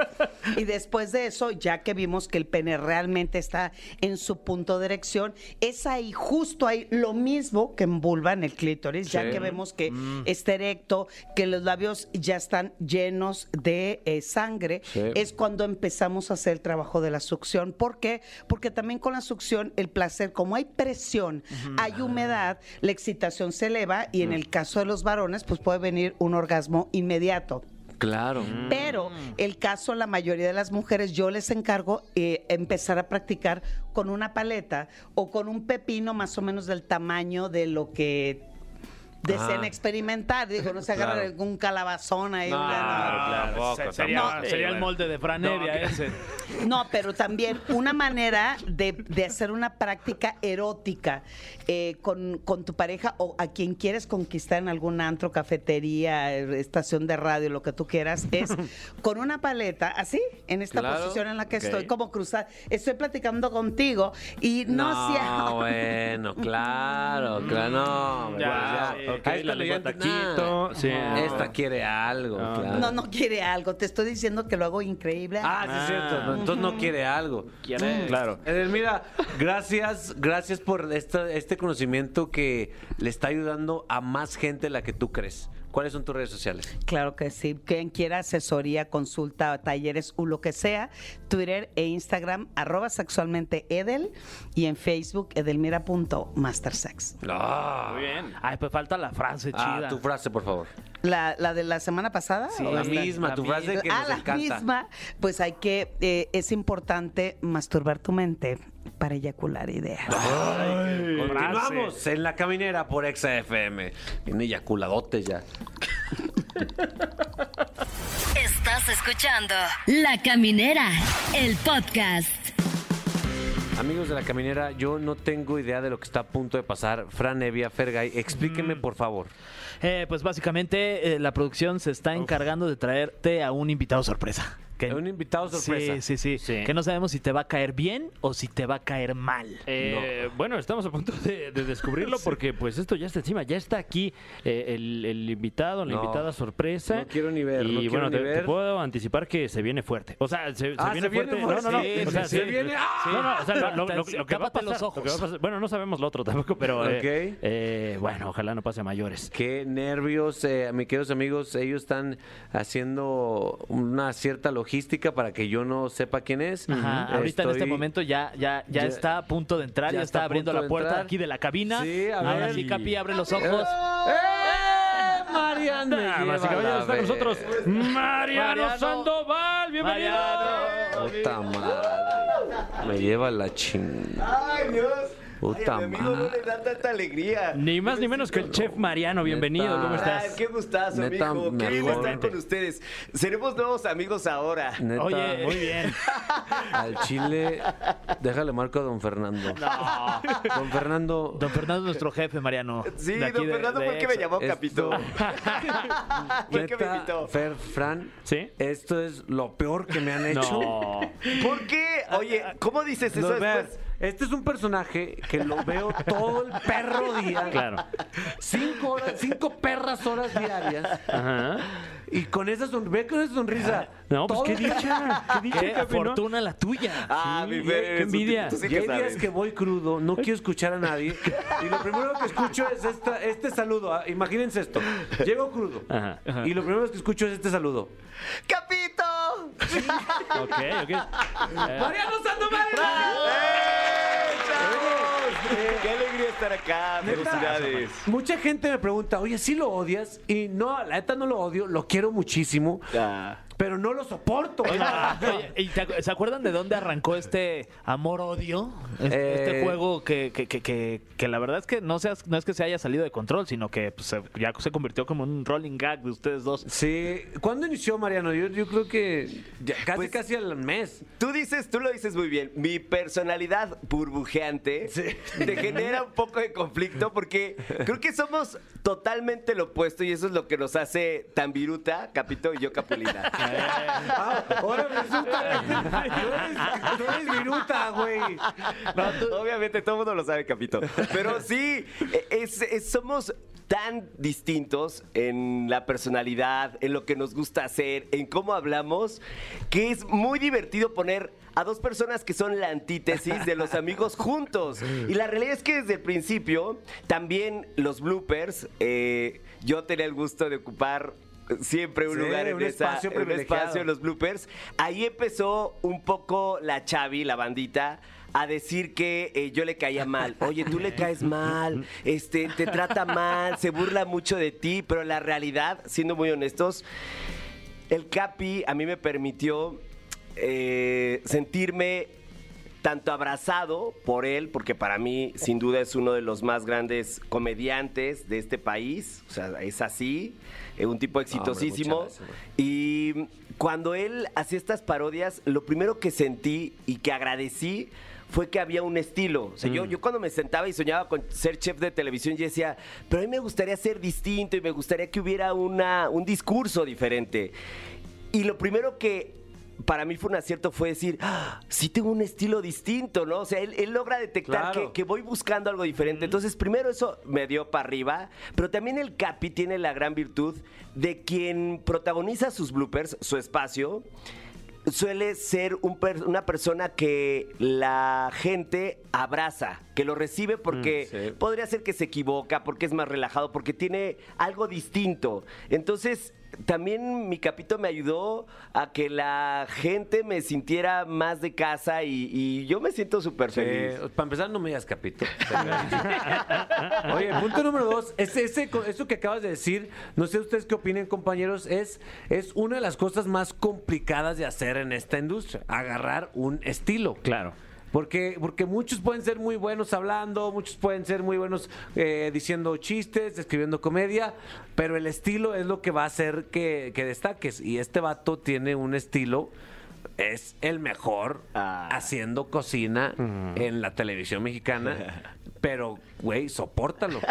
Y después de eso, ya que vimos que el pene realmente está en su punto de erección, es ahí, justo ahí, lo mismo que en vulva, en el clítoris, ya que vemos que está erecto, que los labios ya están llenos de eh, sangre, Sí. es cuando empezamos a hacer el trabajo de la succión. ¿Por qué? Porque también con la succión, el placer, como hay presión, hay humedad, la excitación se eleva y en el caso de los varones, pues puede venir un orgasmo inmediato. Claro. Pero el caso, la mayoría de las mujeres, yo les encargo eh, empezar a practicar con una paleta o con un pepino más o menos del tamaño de lo que deseen Ah. experimentar. Digo, no se agarran Claro. algún calabazón ahí. No, una- claro, Ah, sería, tampoco. sería el molde de Franevia ese. No, pero también una manera de, de hacer una práctica erótica eh, con, con tu pareja o a quien quieres conquistar en algún antro, cafetería, estación de radio, lo que tú quieras, es con una paleta, así, en esta Claro. posición en la que estoy, como cruzar. Estoy platicando contigo y no, No, hacía- bueno, claro, claro, no. hombre, Ya, sí, ok, Ahí la está, lengua taquito, nah. sí. Esta quiere algo, No, claro. No, no quiere algo. Te estoy diciendo que lo hago increíble. Ah, sí, es cierto. no, Entonces no quiere algo. Quiere- Claro. Mira, gracias, gracias por esta- este conocimiento que le está ayudando a más gente de la que tú crees. ¿Cuáles son tus redes sociales? Claro que sí. Quien quiera asesoría, consulta, talleres o lo que sea, Twitter e Instagram, arroba sexualmente Edel y en Facebook edelmira.mastersex. Ah, Muy bien. Ay, pues falta la frase Ah, chida. tu frase, por favor. ¿La, la de la semana pasada? Sí, ¿O la misma, tu frase que ah, nos la encanta. misma. Pues hay que, eh, es importante masturbar tu mente para eyacular ideas. Continuamos en la caminera por Exa FM. Viene eyaculadotes ya. Estás escuchando La Caminera, el podcast. Amigos de la caminera, yo no tengo idea de lo que está a punto de pasar. Fran Evia, Fergay, explíquenme por favor. Eh, pues básicamente eh, la producción se está encargando de traerte a un invitado sorpresa. Que- Un invitado sorpresa. Sí, sí, sí, Sí. Que no sabemos si te va a caer bien o si te va a caer mal. Eh, Bueno, estamos a punto de, de descubrirlo porque pues esto ya está encima, ya está aquí eh, el, el invitado, la No. invitada sorpresa. No quiero ni ver, Y no quiero bueno, ni te, te ver. puedo anticipar que se viene fuerte. O sea, se, se Ah, viene ¿se viene fuerte. fuerte? No, no, no. Sí, o sea, sí, se- sí. viene- No, no, o sea, lo, lo- lo- lo que va a los pasar- ojos. lo que va a pasar- Bueno, no sabemos lo otro tampoco, pero eh, Ok. eh, bueno, ojalá no pase a mayores. Qué nervios, eh, mis queridos amigos. Ellos están haciendo una cierta logística para que yo no sepa quién es. Ajá, ahorita en este momento ya, ya, ya, Ya- está a punto de entrar, ya ya, está abriendo la puerta entrar. aquí de la cabina. Sí, a Ahora ver. sí, Capi, abre los ojos. ¡Eh! Marian me Damas y lleva caballeros, la está con nosotros Mariano. Sandoval, bienvenido. Mariano. Puta madre. Me lleva la chingada. Ay, Dios. Puta Ay, a mi amigo no le da tanta alegría. Ni más ni menos que el chef Mariano, bienvenido, Neta. ¿cómo Ay, estás? qué gustazo, Neta, mijo. Qué bien mejor. estar con ustedes. Seremos nuevos amigos ahora. Neta, Oye, muy bien. al chile, déjale marco a don Fernando. Don Fernando. Don Fernando es nuestro jefe, Mariano. Sí, De aquí don de- Fernando de fue el que me llamó Esto- Capito. fue el que me invitó. Fer, Fran, ¿Sí? esto es lo peor que me han hecho. No. ¿Por qué? Oye, ¿cómo dices eso vean, después? Este es un personaje que lo veo todo el perro día. Claro. Cinco, horas, cinco perras horas diarias. Ajá. Y con esa sonrisa, ve con esa sonrisa. No, pues qué dicha. Qué dicha, Qué Capi, ¿no? fortuna la tuya. Ah, Sí, mi qué Fer, eres un envidia. tipo- tú sí Y que hay días sabes. que voy crudo, no quiero escuchar a nadie. Y lo primero que escucho es esta- este saludo. Ah, Imagínense esto. Llego crudo. Ajá. Y lo primero que escucho es este saludo. ¡Capito! Ok, ok. Eh, ¡Mariano Sandoval! ¡Eh! ¡Qué alegría estar acá! Neta, ¡Felicidades! Mucha gente me pregunta, oye, ¿sí lo odias? Y no, la neta no lo odio, lo quiero muchísimo, Ah. Pero no lo soporto. Oye, ¿y te ¿Se acuerdan de dónde arrancó este amor-odio? Este, Eh, este juego que, que, que, que, que la verdad es que no, seas, no es que se haya salido de control, sino que pues, se- ya se convirtió como un rolling gag de ustedes dos. Sí, ¿cuándo inició Mariano? Yo, yo creo que ya casi Pues- casi al mes. Tú dices, tú lo dices muy bien. Mi personalidad burbujeante te genera un poco de conflicto porque creo que somos totalmente lo opuesto y eso es lo que nos hace tan viruta, Capito y yo Capulina. Ah, ahora resulta que tú eres, tú viruta, güey. Obviamente todo el mundo lo sabe, Capito. Pero sí, es- somos tan distintos en la personalidad, en lo que nos gusta hacer, en cómo hablamos, que es muy divertido poner a dos personas que son la antítesis de los amigos juntos. Y la realidad es que desde el principio, también los bloopers, eh, yo tenía el gusto de ocupar siempre un Sí, lugar en un esa- espacio un espacio en los bloopers. Ahí empezó un poco la Chavi, la bandita, a decir que eh, yo le caía mal. Oye, tú le caes mal, este, te trata mal, se burla mucho de ti, pero la realidad, siendo muy honestos, el Capi a mí me permitió eh, sentirme tanto abrazado por él, porque para mí sin duda es uno de los más grandes comediantes de este país, o sea, es así, eh, un tipo exitosísimo. gracias, y cuando él hacía estas parodias, lo primero que sentí y que agradecí fue que había un estilo. O sea, yo, yo cuando me sentaba y soñaba con ser chef de televisión, yo decía, pero a mí me gustaría ser distinto y me gustaría que hubiera una, un discurso diferente. Y lo primero que para mí fue un acierto fue decir, ah, sí tengo un estilo distinto, ¿no? O sea, él, él logra detectar Claro. que, que voy buscando algo diferente. Entonces, primero eso me dio para arriba, pero también el Capi tiene la gran virtud de quien protagoniza sus bloopers, su espacio, suele ser un per- una persona que la gente abraza, que lo recibe porque Mm, sí. podría ser que se equivoca, porque es más relajado, porque tiene algo distinto. Entonces, también mi capito me ayudó a que la gente me sintiera más de casa y, y yo me siento súper feliz. Eh, para empezar, no me digas capito. Oye, punto número dos. Ese, ese, eso que acabas de decir, no sé ustedes qué opinen, compañeros, es, es una de las cosas más complicadas de hacer en esta industria. Agarrar un estilo. Claro. Porque, porque muchos pueden ser muy buenos hablando, muchos pueden ser muy buenos eh, diciendo chistes, escribiendo comedia, pero el estilo es lo que va a hacer que, que destaques. Y este vato tiene un estilo, es el mejor Ah. haciendo cocina en la televisión mexicana. Pero, güey, sopórtalo.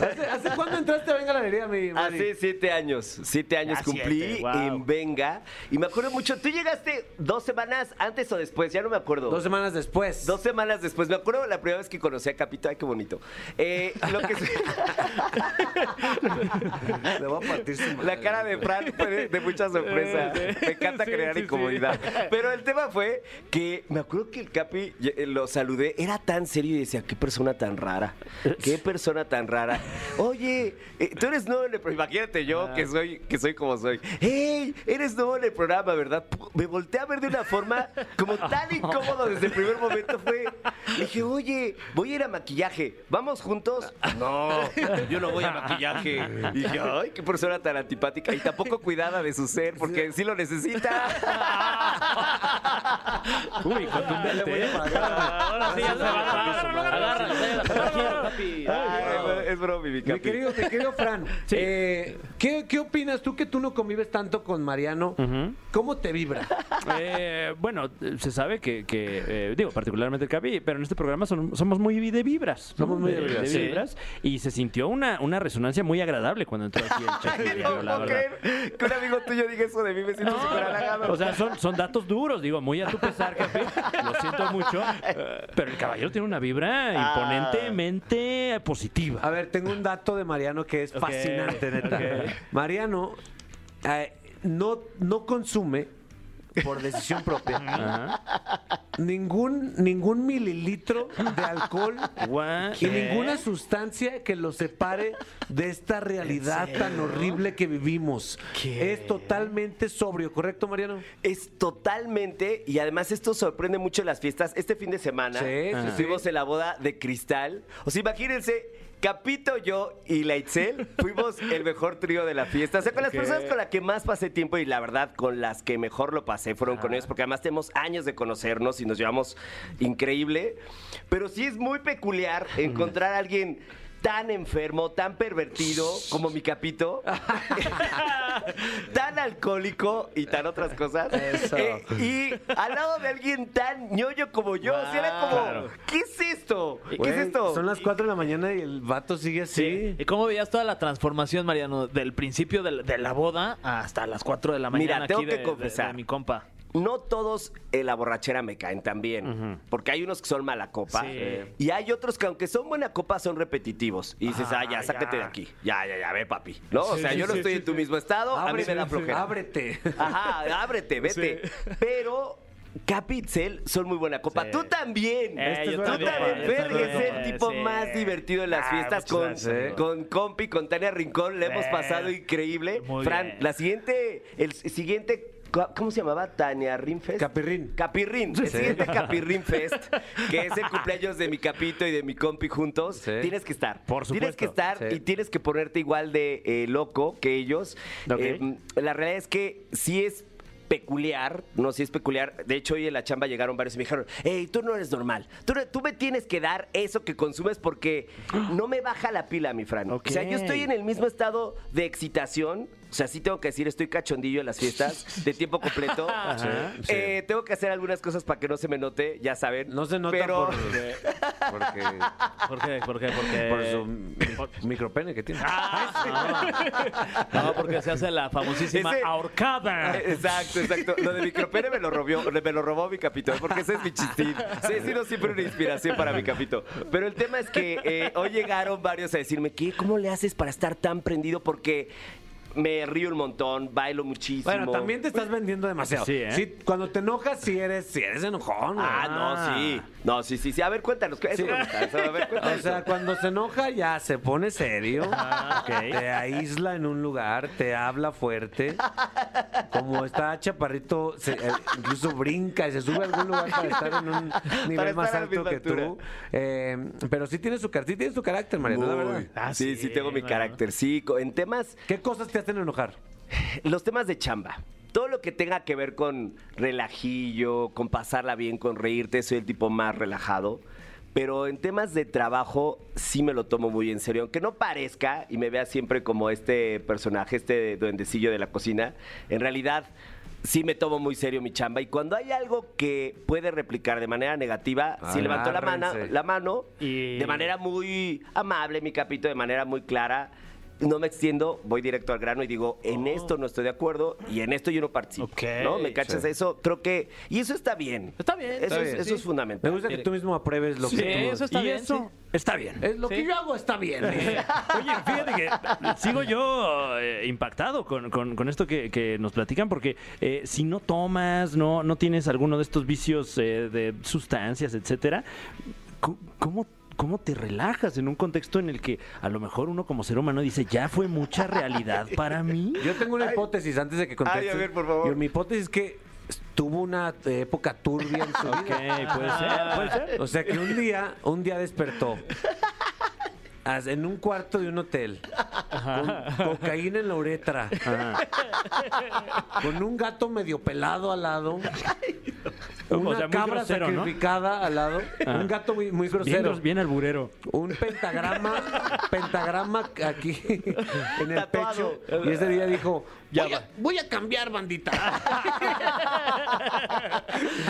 ¿Hace, hace cuándo entraste a Venga la Alegría, mi Mari? Hace siete años, siete años cumplí siete, wow. en Venga. Y me acuerdo mucho, ¿tú llegaste dos semanas antes o después? Ya no me acuerdo. Dos semanas después. Dos semanas después. Me acuerdo la primera vez que conocí a Capito. Ay, qué bonito. Eh, lo que Le voy a partir su madre. La cara de Fran fue de, de mucha sorpresa. Me encanta Sí, crear sí, sí. incomodidad. Pero el tema fue que me acuerdo que el Capi eh, lo saludé, era tan serio y decía, qué persona tan rara. Qué persona tan rara. Oye, eh, tú eres nuevo en el programa. Imagínate yo que soy, que soy como soy. ¡Hey! Eres nuevo en el programa, ¿verdad? Me volteé a ver de una forma como tan incómodo desde el primer momento. Fue. le Dije, oye, voy a ir a maquillaje. ¿Vamos juntos? No, yo no voy a maquillaje. Y dije, ay, qué persona tan antipática y tampoco cuidada de su ser, porque sí lo necesita. Uy, contundente. ¿eh? Ahora sí, ya. Agárralo, agárralo, es broma, mi Mi Capi. querido, mi querido Fran, eh, ¿qué, qué opinas tú que tú no convives tanto con Mariano? ¿Cómo te vibra? Eh, bueno, se sabe que, que, eh, digo, particularmente el Capi, pero en este programa son- somos muy de vibras. ¿no? Somos muy de vibras, sí. vibras, Y se sintió una, una resonancia muy agradable cuando entró aquí el Checo Diego, no la puedo verdad. creer que un amigo tuyo diga eso de mí, me siento súper halagado. O sea, son, son datos duros, digo, muy a tu pesar, Capi. Lo siento mucho. Pero el caballero tiene una vibra Ah. imponentemente positiva. A ver, tengo un dato de Mariano que es fascinante, neta. ok. Mariano eh, no, no consume, por decisión propia, Ajá. ningún, ningún mililitro de alcohol y ¿Eh? ninguna sustancia que lo separe de esta realidad tan horrible que vivimos. Es totalmente sobrio, ¿correcto, Mariano? Es totalmente, y además esto sorprende mucho en las fiestas. Este fin de semana Sí, sí, sí. estuvimos en la boda de Cristal. O sea, imagínense, Capito, yo y la Itzel fuimos el mejor trío de la fiesta. O sea, con las personas con las que más pasé tiempo y la verdad con las que mejor lo pasé fueron con ellos, porque además tenemos años de conocernos y nos llevamos increíble. Pero sí es muy peculiar encontrar a alguien tan enfermo, tan pervertido como mi capito, tan alcohólico y tan otras cosas. Eso. Eh, y al lado de alguien tan ñoño como yo, o sea, era como, Claro. ¿qué es esto? ¿Qué es esto? Son las 4 de la mañana y el vato sigue así. ¿Y cómo veías toda la transformación, Mariano? Del principio de la, de la boda hasta las 4 de la Mira, mañana tengo aquí que de- de- confesar. de mi compa. No todos en la borrachera me caen tan bien, porque hay unos que son mala copa Sí. y hay otros que aunque son buena copa son repetitivos y dices, ah, Ah, ya, sácate ya. de aquí, ya, ya, ya, ve papi, ¿no? o Sí, sea, sí, yo no sí, estoy sí, en tu sí. mismo estado, a mí me da Ábrete, flojera. Ábrete. Ajá, ábrete, vete. Pero Capitzel son muy buena copa. Sí. Tú también. Eh, Tú yo también. también, Fer es el tipo Sí. más divertido en las Ah, fiestas muchas con, gracias, amigo. con Compi, con Tania Rincón. Le hemos Eh, pasado increíble. muy Fran, bien. la siguiente, el siguiente. ¿Cómo se llamaba? Tania Rinfest. Capirrín. Capirrín. El siguiente Capirrín Fest, que es el cumpleaños de mi capito y de mi compi juntos. Tienes que estar. Por Tienes supuesto. que estar y tienes que ponerte igual de eh, loco que ellos. Eh, la realidad es que sí es peculiar, no, sí es peculiar. De hecho, hoy en la chamba llegaron varios y me dijeron, hey, tú no eres normal. Tú, tú me tienes que dar eso que consumes porque no me baja la pila, mi Fran. O sea, yo estoy en el mismo estado de excitación. O sea, sí tengo que decir, estoy cachondillo en las fiestas de tiempo completo. sí. Eh, tengo que hacer algunas cosas para que no se me note, ya saben. No se nota pero... por, porque, ¿Por qué? ¿Por qué? Porque... por su mi- micropene que tiene. No, porque se hace la famosísima Ese- ahorcada. Eh, Exacto, exacto. Lo de micropene me lo robó, me lo robó mi capito, porque ese es mi chistín. Sí, he sido siempre una inspiración para mi capito. Pero el tema es que eh, hoy llegaron varios a decirme, ¿qué? ¿Cómo le haces para estar tan prendido? Porque me río un montón, bailo muchísimo. Bueno, también te estás vendiendo demasiado. Sí, ¿eh? cuando te enojas, sí eres, sí eres enojón. güey. Ah, no, sí. No, sí, sí, sí. A ver, cuéntanos. Eso Sí. me gusta, eso, A ver, cuéntanos. O sea, cuando se enoja ya se pone serio, Ah, ok. te aísla en un lugar, te habla fuerte. Como está chaparrito, se- eh, incluso brinca y se sube a algún lugar para estar en un nivel más alto que altura. tú. Eh, pero sí tiene su, car- sí tiene su carácter, Mariano, la verdad. Ah, sí, sí, sí, tengo mi carácter. Sí, en temas, ¿Qué cosas te hacen enojar? los temas de chamba. todo lo que tenga que ver con relajillo, con pasarla bien, con reírte, soy el tipo más relajado. Pero en temas de trabajo sí me lo tomo muy en serio. Aunque no parezca y me vea siempre como este personaje, este duendecillo de la cocina, en realidad sí me tomo muy serio mi chamba. Y cuando hay algo que puede replicar de manera negativa, sí levanto la mano, la mano Y- de manera muy amable, mi capito, de manera muy clara. No me extiendo, voy directo al grano y digo, en esto no estoy de acuerdo y en esto yo no participo. Ok. ¿No? ¿Me cachas Sí. eso? Creo que. Y eso está bien. Está bien, Eso, está es, bien, eso sí. es fundamental. Me gusta que tú mismo apruebes lo Sí, que tú eso está y bien, eso sí. está bien. Es lo que yo hago está bien. ¿eh? Oye, fíjate que sigo yo eh, impactado con, con- con esto que, que nos platican, porque eh, si no tomas, no, no tienes alguno de estos vicios eh, de sustancias, etcétera, ¿cómo, ¿cómo te relajas en un contexto en el que a lo mejor uno como ser humano dice, ya fue mucha realidad para mí? Yo tengo una hipótesis antes de que contestes. Ay, a ver, por favor. Yo- mi hipótesis es que tuvo una época turbia en su Ok, vida. puede ser, puede ser. O sea que un día, un día despertó en un cuarto de un hotel con cocaína en la uretra, con un gato medio pelado al lado, una O sea, muy cabra grosero, ¿no? sacrificada al lado, un gato muy, muy Bien, grosero. gros- bien alburero. un pentagrama, pentagrama aquí en el Tatuado. pecho. Y ese día dijo, voy, a, va. voy a cambiar, bandita.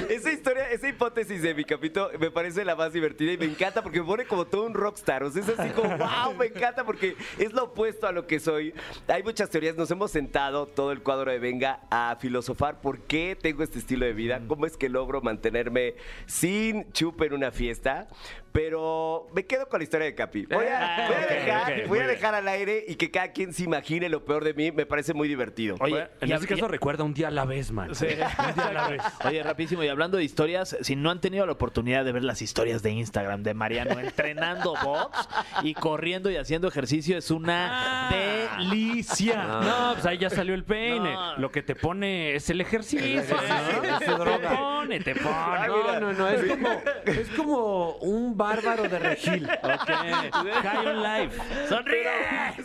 Esa historia, esa hipótesis de mi capito me parece la más divertida y me encanta porque me pone como todo un rockstar. O sea, es así como, wow, me encanta porque es lo opuesto a lo que soy. Hay muchas teorías. Nos hemos sentado todo el cuadro de Venga a filosofar por qué tengo este estilo de vida, cómo es que logro mantenerme sin chupe en una fiesta. Pero me quedo con la historia de Capi. Voy a, Ah, voy a ok, dejar, ok, voy a dejar al aire y que cada quien se imagine lo peor de mí. Me parece muy divertido. Oye, en hab- caso y- recuerda un día a la vez, man. Sí. Un día a la vez. Oye, rapidísimo, y hablando de historias, si no han tenido la oportunidad de ver las historias de Instagram de Mariano entrenando box y corriendo y haciendo ejercicio, es una delicia. No, pues ahí ya salió el peine. No. Lo que te pone es el ejercicio. ejercicio, ¿no? es su droga. Te pone, te pone. No, no, no, es como, es como un bárbaro de regil. Ok. High on life. ¡Sonríe!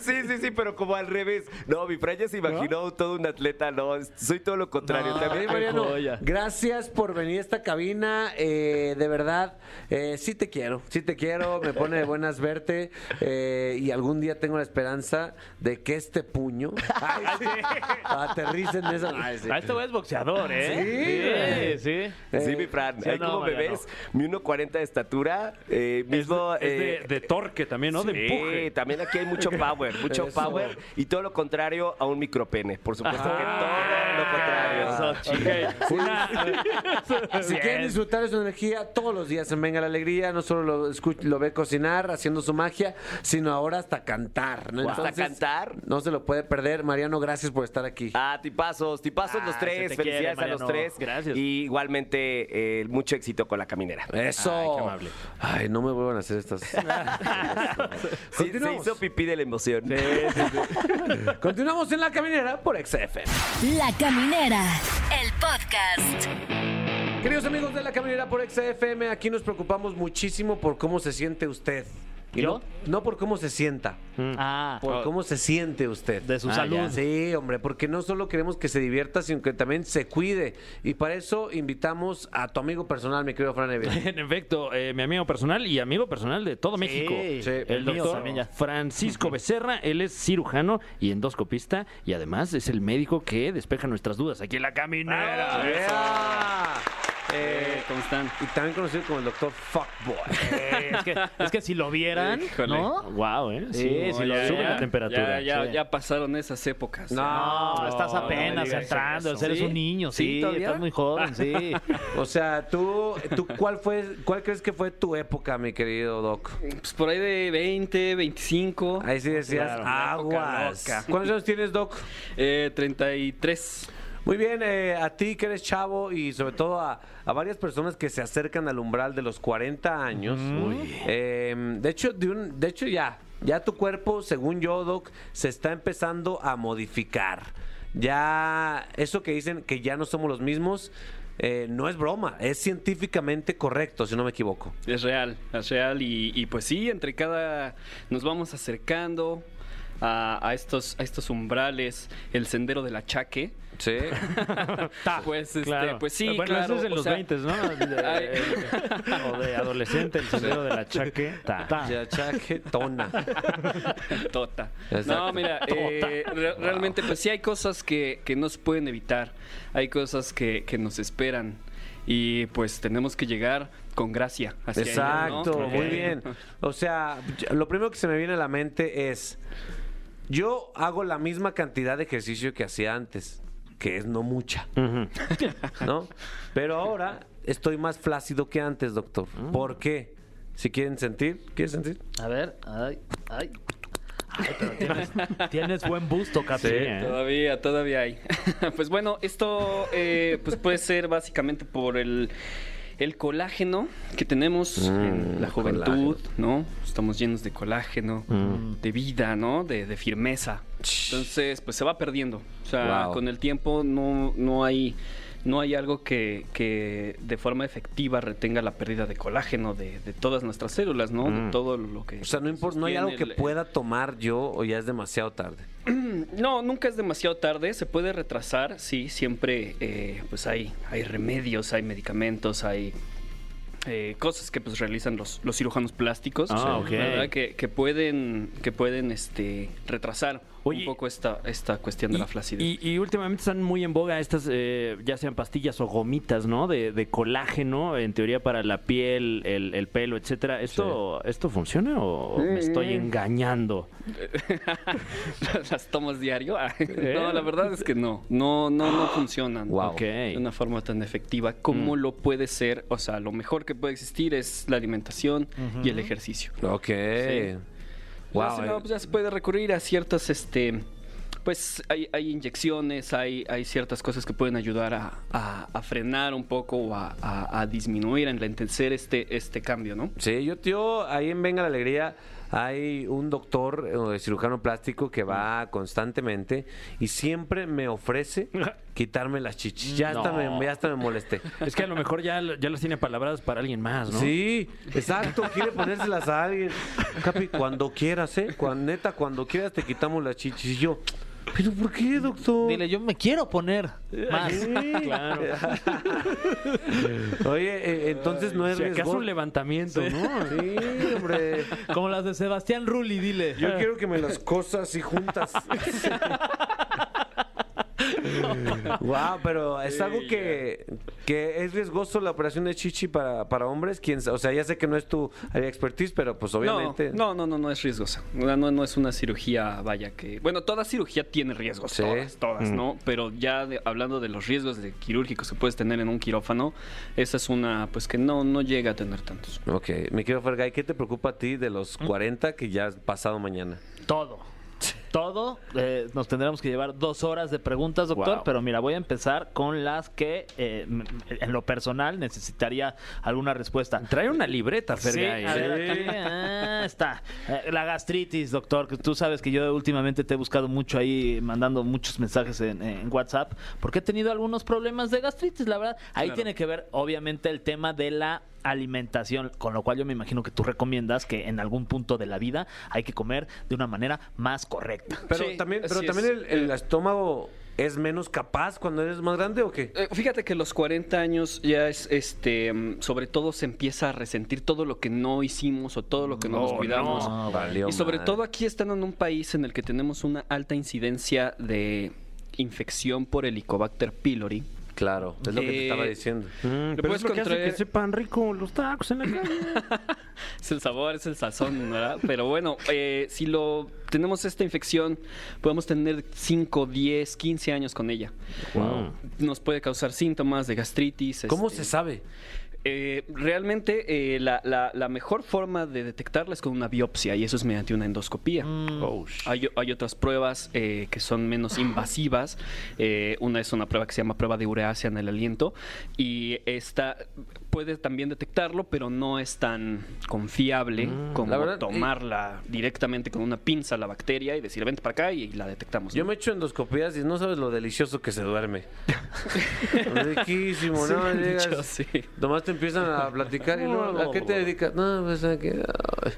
Sí, sí, sí, pero como al revés. No, mi Fran ya se imaginó todo un atleta, no, soy todo lo contrario. No. También, Mariano, joya. gracias por venir a esta cabina. eh, de verdad, eh, sí te quiero, sí te quiero. Me pone de buenas verte. eh, y algún día tengo la esperanza de que este puño ay, sí, aterrice en esa. Ay, sí. Ah, este güey es boxeador, ¿eh? Sí, sí. Sí, mi Fran, ¿sí ahí no, como me ves, mi 1.40 de estatura, eh, Es, mismo... es de, eh, de torque también, ¿no? De empuje. también aquí hay mucho power, mucho Eso. power y todo lo contrario a un micropene. Por supuesto que todo lo contrario. Ok, una- Si quieren disfrutar de su energía todos los días en Venga la Alegría, no solo lo, escu- lo ve cocinar, haciendo su magia, sino ahora hasta cantar. ¿no? ¿Hasta cantar? No se lo puede perder. Mariano, gracias por estar aquí. Ah, tipazos, tipazos Ah, los se tres. Felicidades quiere, a los tres. Gracias. Y igualmente, eh, mucho éxito con la caminera. Eso. Ay, qué amable. Ay, no me vuelvan a hacer estas. Sí, se Continuamos. hizo pipí de la emoción. Continuamos en la caminera por XF. La Caminera, el podcast. Queridos amigos de la caminera por XFM, aquí nos preocupamos muchísimo por cómo se siente usted. Y ¿Yo? No, no por cómo se sienta, Ah, por cómo se siente usted. de su Ah, salud. ya. Sí, hombre, porque no solo queremos que se divierta, sino que también se cuide. Y para eso invitamos a tu amigo personal, mi querido Fran Evia. En efecto, eh, mi amigo personal y amigo personal de todo México. Sí, el doctor. Francisco Becerra, él es cirujano y endoscopista y además es el médico que despeja nuestras dudas aquí en la caminera. ¡Ea! Eh, ¿Cómo están? Y también conocido como el doctor Fuckboy. Eh, es, que, es que si lo vieran, Híjole. ¿no? Wow, ¿eh? Sí, No, sí, lo ya, sube ya, la temperatura. Ya, ya, Sí. ya pasaron esas épocas. No, estás apenas entrando, eres ¿Sí? un niño, sí, ¿Sí, todavía? estás muy joven, sí. O sea, tú, tú ¿cuál fue, cuál crees que fue tu época, mi querido Doc? Pues por ahí de 20, 25, Ahí sí decías Claro, aguas. ¿Cuántos años tienes, Doc? eh, 33. Muy bien, eh, a ti que eres chavo y sobre todo a, a varias personas que se acercan al umbral de los 40 años. Eh, de hecho, de, un, de hecho ya, ya tu cuerpo, según yo, Doc, se está empezando a modificar. Ya, eso que dicen que ya no somos los mismos, eh, no es broma, es científicamente correcto, si no me equivoco. Es real, es real. Y, y pues sí, entre cada. Nos vamos acercando. a, a estos, a estos umbrales, el sendero del achaque. Sí. Pues, este, Claro. pues sí, Bueno, claro. eso es en o los sea, 20, ¿no? De- o de adolescente, el sendero de la chaqueta. Ya, chaque, tona. Tota. Exacto. No, mira, eh, re- realmente pues sí hay cosas que, que no se pueden evitar, hay cosas que, que nos esperan y pues tenemos que llegar con gracia. hacia ellas, ¿no? Exacto, muy bien. O sea, lo primero que se me viene a la mente es, yo hago la misma cantidad de ejercicio que hacía antes, que es no mucha, ¿no? Pero ahora estoy más flácido que antes, doctor. ¿Por qué? Si quieren sentir, ¿quieres sentir? A ver, ay, ay. Ay, pero tienes, tienes buen busto, Capi. Sí, ¿eh? Todavía, todavía hay. pues bueno, esto eh, pues puede ser básicamente por el, el colágeno que tenemos en la Mm, juventud, ¿no? Estamos llenos de colágeno, de vida, ¿no? De, de firmeza. Entonces, pues se va perdiendo. O sea, Wow. con el tiempo no, no hay... No hay algo que, que de forma efectiva retenga la pérdida de colágeno de, de todas nuestras células, ¿no? De todo lo que... O sea, no importa, no hay algo que el- pueda tomar yo o ya es demasiado tarde. no, nunca es demasiado tarde, se puede retrasar, sí, siempre eh, pues hay, hay remedios, hay medicamentos, hay eh, cosas que pues realizan los, los cirujanos plásticos, Ah, ok. ¿verdad? Que, que pueden, que pueden este, retrasar Oye, un poco esta, esta cuestión de la flacidez. Y, y últimamente están muy en boga estas, eh, ya sean pastillas o gomitas, ¿no? De, de colágeno, en teoría para la piel, el, el pelo, etcétera. ¿Esto, ¿Esto funciona o me estoy engañando? ¿Las tomas diario? Ah, No, la verdad es que no, no, no, no funcionan. Wow. De una forma tan efectiva como lo puede ser, o sea, lo mejor que puede existir es la alimentación y el ejercicio. Ok. Sí. Wow. No, pues ya se puede recurrir a ciertas, este, pues hay, hay inyecciones, hay, hay ciertas cosas que pueden ayudar a, a- a frenar un poco o a, a- a disminuir, a enlentecer este, este cambio, ¿no? Sí, yo, tío, ahí en Venga la Alegría hay un doctor eh, cirujano plástico que va constantemente y siempre me ofrece quitarme las chichis. Ya, hasta, No. me, ya hasta me molesté. Es que a lo mejor ya, ya las tiene palabras para alguien más, ¿no? Sí, exacto, quiere ponérselas a alguien. Capi, cuando quieras, ¿eh? Cuando, neta, cuando quieras te quitamos las chichis. Y yo, ¿pero por qué, doctor? Dile, yo me quiero poner más. Sí. Claro. Oye, eh, entonces no es Si acaso riesgoso. un levantamiento, ¿no? Sí, hombre. Como las de Sebastián Rulli, dile. Yo quiero que me las cosas así juntas. wow, pero es algo que, que es riesgoso la operación de chichi para, para hombres. ¿Quién, o sea, ya sé que no es tu área expertise, pero pues obviamente. No, no, no, no es riesgosa. No, no, no es una cirugía, vaya que... Bueno, toda cirugía tiene riesgos, Sí. todas, todas, ¿no? Pero ya de- hablando de los riesgos de quirúrgicos que puedes tener en un quirófano, esa es una, pues que no, no llega a tener tantos. Ok, mi querido Fergay, ¿qué te preocupa a ti de los 40 que ya has pasado mañana? Todo. Todo. Eh, nos tendremos que llevar dos horas de preguntas, doctor. Wow. Pero mira, voy a empezar con las que eh, en lo personal necesitaría alguna respuesta. Trae una libreta, Sí, Fergay. a ver, aquí, ah, está. Eh, la gastritis, doctor, que tú sabes que yo últimamente te he buscado mucho ahí, mandando muchos mensajes en, en WhatsApp, porque he tenido algunos problemas de gastritis, la verdad. Ahí Claro. tiene que ver, obviamente, el tema de la alimentación, con lo cual yo me imagino que tú recomiendas que en algún punto de la vida hay que comer de una manera más correcta. Pero Sí, también, pero también es. el, el estómago es menos capaz cuando eres más grande o qué? Eh, fíjate que los 40 años ya es, este, mm, sobre todo se empieza a resentir todo lo que no hicimos o todo lo que no nos No, cuidamos. no. Valió Y sobre todo aquí estando en un país en el que tenemos una alta incidencia de infección por Helicobacter pylori. Claro, es lo que te Eh, estaba diciendo. Mm, pero es lo que hace que sepan rico los tacos en la calle. Es el sabor, es el sazón, ¿verdad? Pero bueno, eh, si lo tenemos esta infección, podemos tener 5, 10, 15 años con ella. Wow. Nos puede causar síntomas de gastritis. ¿Cómo este, se sabe? Eh, realmente eh, la, la- la mejor forma de detectarla es con una biopsia y eso es mediante una endoscopía. Oh, sh- Hay, hay otras pruebas eh, que son menos invasivas. Eh, una es una prueba que se llama prueba de ureasia en el aliento y esta puede también detectarlo, pero no es tan confiable como la verdad, tomarla directamente con una pinza la bacteria y decir vente para acá y la detectamos. Yo me echo endoscopías y no sabes lo delicioso que se duerme. Riquísimo, ¿no? Sí, Llegas, sí. Nomás te empiezan a platicar y luego, ¿a qué te dedicas? No, pues a que... ay.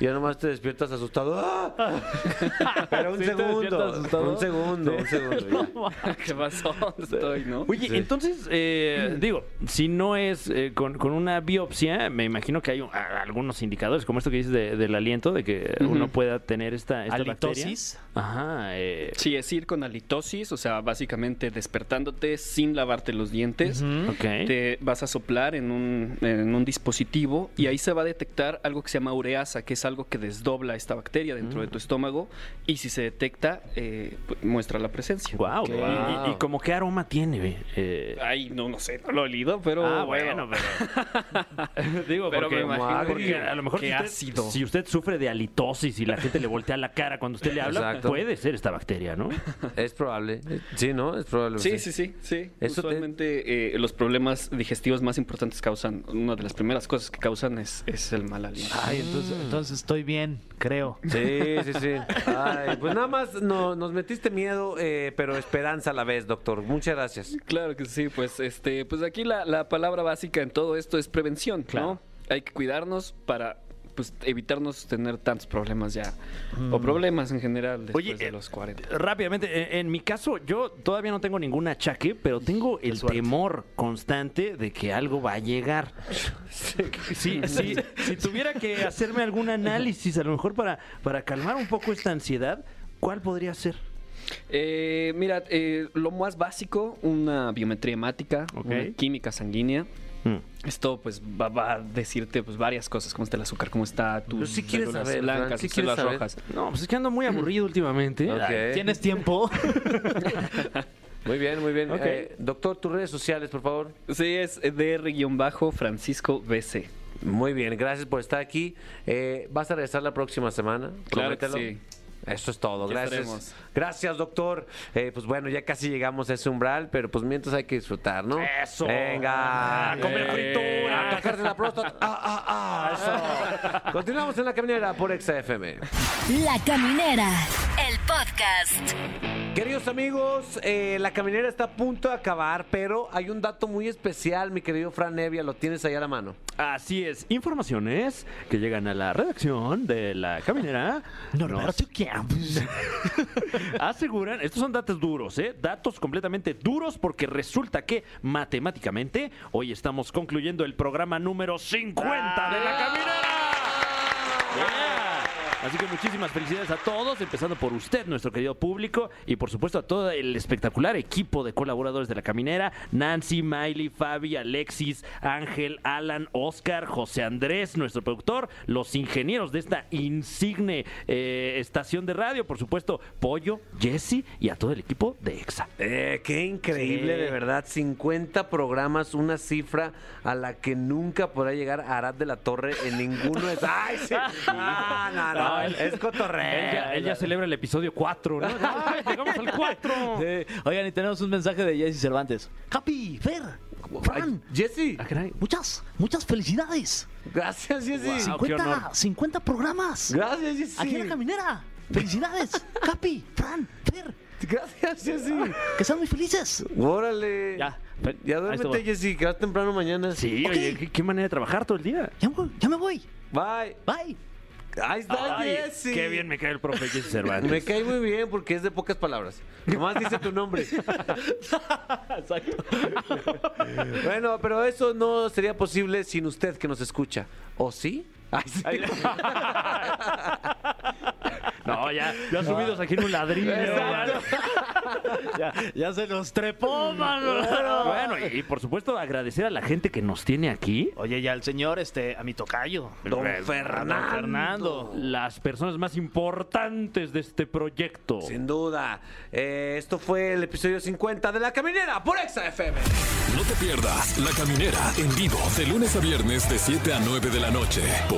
Y ya nomás te despiertas asustado. ¡Ah! Pero un Sí, segundo. asustado. Un segundo, un segundo. ya. ¿Qué pasó? ¿Dónde estoy, no? Oye, entonces, eh, digo, si no es eh, con, con una biopsia, me imagino que hay un- a- algunos indicadores, como esto que dices de- del aliento, de que uno pueda tener esta, esta Halitosis. bacteria. Ajá. eh, Sí, es ir con halitosis, o sea, básicamente despertándote sin lavarte los dientes. ok. Te vas a soplar en un, en un dispositivo y ahí se va a detectar algo que se llama ureasa, que es algo que desdobla esta bacteria dentro de tu estómago y si se detecta, eh, pues, muestra la presencia. Guau. Ok. ¿Y, y- y como qué aroma tiene? Eh, Ay, no, no sé, no lo he olido, pero ah, bueno, pero... digo, Pero porque, me imagino porque que- a lo mejor qué si usted, ácido. si usted sufre de halitosis y la gente le voltea la cara cuando usted le habla, Exacto. Puede ser esta bacteria, ¿no? Es probable. Sí, ¿no? Es probable. Sí, sí, sí, sí. Eso te- Usualmente eh, los problemas digestivos más importantes causan, una de las primeras cosas que causan es, es el mal aliento. Ay, entonces, entonces estoy bien, creo. Sí, sí, sí. Ay, pues nada más no, nos metiste miedo, eh, pero esperanza a la vez, doctor. Muchas gracias. Claro que sí, pues este, pues aquí la, la palabra básica en todo esto es prevención, ¿no? Hay que cuidarnos para pues evitarnos tener tantos problemas ya o problemas en general después Oye, de eh, los 40. Rápidamente, en, en mi caso, yo todavía no tengo ningún achaque, pero tengo el temor constante de que algo va a llegar. Sí, sí, si tuviera que hacerme algún análisis, a lo mejor para, para calmar un poco esta ansiedad, ¿cuál podría ser? Eh, mira, eh, lo más básico, una biometría hemática, una química sanguínea. Mm. Esto pues va, va a decirte pues varias cosas, cómo está el azúcar, cómo está tu quieres saber, Fran, blancas, tus quieres saber. rojas. No, pues es que ando muy aburrido últimamente. ¿Tienes tiempo? Muy bien, muy bien. Eh, doctor, tus redes sociales, por favor. Sí, es DR-Francisco BC. Muy bien, gracias por estar aquí. Eh, ¿Vas a regresar la próxima semana? Claro que Promételo. sí. Eso es todo, gracias. Gracias, doctor. Eh, pues bueno, ya casi llegamos a ese umbral, pero pues mientras hay que disfrutar, ¿no? Eso. Venga. A comer fritura. A tocarse la próstata. Ah, ah, ah, eso. Continuamos en la caminera por XFM. La Caminera, el podcast. Queridos amigos, eh, la caminera está a punto de acabar, pero hay un dato muy especial, mi querido Fran Nevia, lo tienes ahí a la mano. Así es, informaciones que llegan a la redacción de la caminera. Norberto Campos. Aseguran, estos son datos duros, ¿eh? Datos completamente duros porque resulta que matemáticamente hoy estamos concluyendo el programa número 50 de la caminera. Yeah. Así que muchísimas felicidades a todos, empezando por usted, nuestro querido público, y por supuesto a todo el espectacular equipo de colaboradores de la caminera, Nancy, Miley, Fabi, Alexis, Ángel, Alan, Oscar, José Andrés, nuestro productor, los ingenieros de esta insigne eh, estación de radio, por supuesto, Pollo, Jesse y a todo el equipo de EXA. Eh, qué increíble, Sí. de verdad. 50 programas, una cifra a la que nunca podrá llegar Arad de la Torre en ninguno de ¡Ay, sí! Ah, no, no, No, él- es cotorreo. Él ya, él ya celebra el episodio 4, ¿no? ¡Ay, llegamos al 4! Sí. Oigan, y tenemos un mensaje de Jesse Cervantes. Happy, Fer, Fran, Jesse, Ah, muchas, muchas felicidades. gracias, Jesse. Wow. qué honor. 50, 50 programas. Gracias, Jesse. Aquí en la caminera. Felicidades. Happy, Fran, Fer, Gracias, Jesse. que sean muy felices. Órale. Ya, Ya duérmete. Jesse, que vas temprano mañana. Sí, oye, ¿qué, qué manera de trabajar todo el día. Ya me voy. Bye. Bye. Ahí está, Ay, Jesse. qué bien me cae el profe Jesse Cervantes. Me cae muy bien porque es de pocas palabras. Nomás dice tu nombre. Exacto. Bueno, pero eso no sería posible sin usted que nos escucha. ¿O sí? Ay, sí. No, ya, ya subidos aquí en un ladrillo. Exacto. Ya, ya se los trepó, mano. Bueno, y, y por supuesto agradecer a la gente que nos tiene aquí. Oye, ya el señor, este, a mi tocayo. Don Don Fernando. Fernando. Las personas más importantes de este proyecto. Sin duda. Eh, esto fue el episodio 50 de La Caminera por Exa FM. No te pierdas La Caminera en vivo de lunes a viernes de 7 a 9 de la noche por